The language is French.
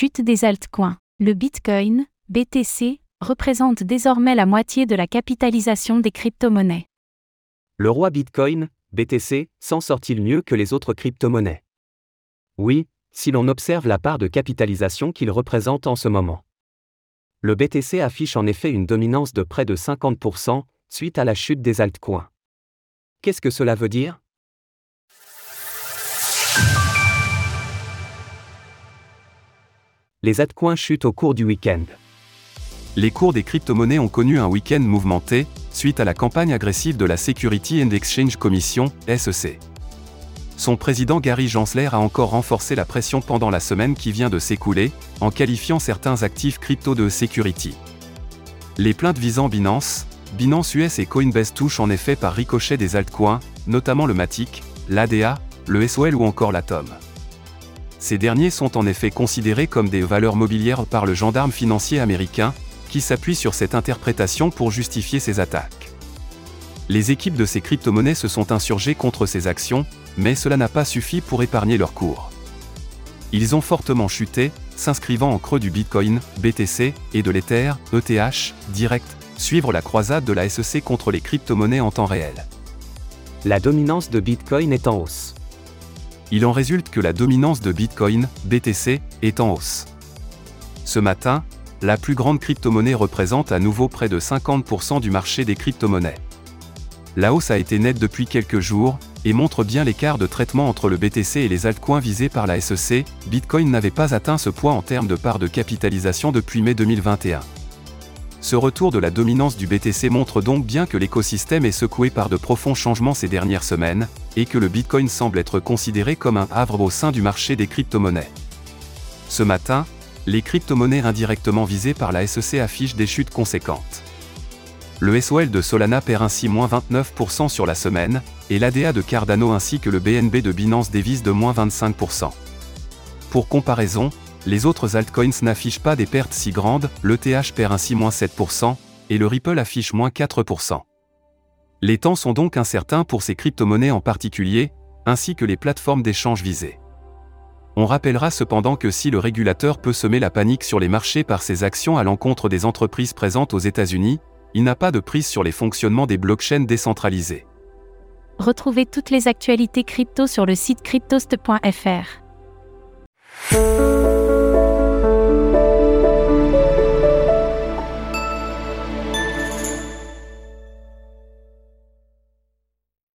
Chute des altcoins. Le Bitcoin, BTC, représente désormais la moitié de la capitalisation des crypto-monnaies. Le roi Bitcoin, BTC, s'en sort-il mieux que les autres crypto-monnaies? Oui, si l'on observe la part de capitalisation qu'il représente en ce moment. Le BTC affiche en effet une dominance de près de 50% suite à la chute des altcoins. Qu'est-ce que cela veut dire? Les altcoins chutent au cours du week-end. Les cours des crypto-monnaies ont connu un week-end mouvementé, suite à la campagne agressive de la Security and Exchange Commission, SEC. Son président Gary Gensler a encore renforcé la pression pendant la semaine qui vient de s'écouler, en qualifiant certains actifs crypto de security. Les plaintes visant Binance, Binance US et Coinbase touchent en effet par ricochet des altcoins, notamment le Matic, l'ADA, le SOL ou encore l'Atom. Ces derniers sont en effet considérés comme des valeurs mobilières par le gendarme financier américain, qui s'appuie sur cette interprétation pour justifier ses attaques. Les équipes de ces crypto-monnaies se sont insurgées contre ces actions, mais cela n'a pas suffi pour épargner leur cours. Ils ont fortement chuté, s'inscrivant en creux du Bitcoin, BTC, et de l'Ether, ETH, direct, suivre la croisade de la SEC contre les crypto-monnaies en temps réel. La dominance de Bitcoin est en hausse. Il en résulte que la dominance de Bitcoin, BTC, est en hausse. Ce matin, la plus grande crypto-monnaie représente à nouveau près de 50% du marché des crypto-monnaies. La hausse a été nette depuis quelques jours, et montre bien l'écart de traitement entre le BTC et les altcoins visés par la SEC, Bitcoin n'avait pas atteint ce point en termes de part de capitalisation depuis mai 2021. Ce retour de la dominance du BTC montre donc bien que l'écosystème est secoué par de profonds changements ces dernières semaines, et que le Bitcoin semble être considéré comme un havre au sein du marché des crypto-monnaies. Ce matin, les crypto-monnaies indirectement visées par la SEC affichent des chutes conséquentes. Le SOL de Solana perd ainsi moins 29% sur la semaine, et l'ADA de Cardano ainsi que le BNB de Binance dévise de moins 25%. Pour comparaison, les autres altcoins n'affichent pas des pertes si grandes, l'ETH perd ainsi moins 7%, et le Ripple affiche moins 4%. Les temps sont donc incertains pour ces crypto-monnaies en particulier, ainsi que les plateformes d'échange visées. On rappellera cependant que si le régulateur peut semer la panique sur les marchés par ses actions à l'encontre des entreprises présentes aux États-Unis, il n'a pas de prise sur les fonctionnements des blockchains décentralisées. Retrouvez toutes les actualités crypto sur le site cryptost.fr.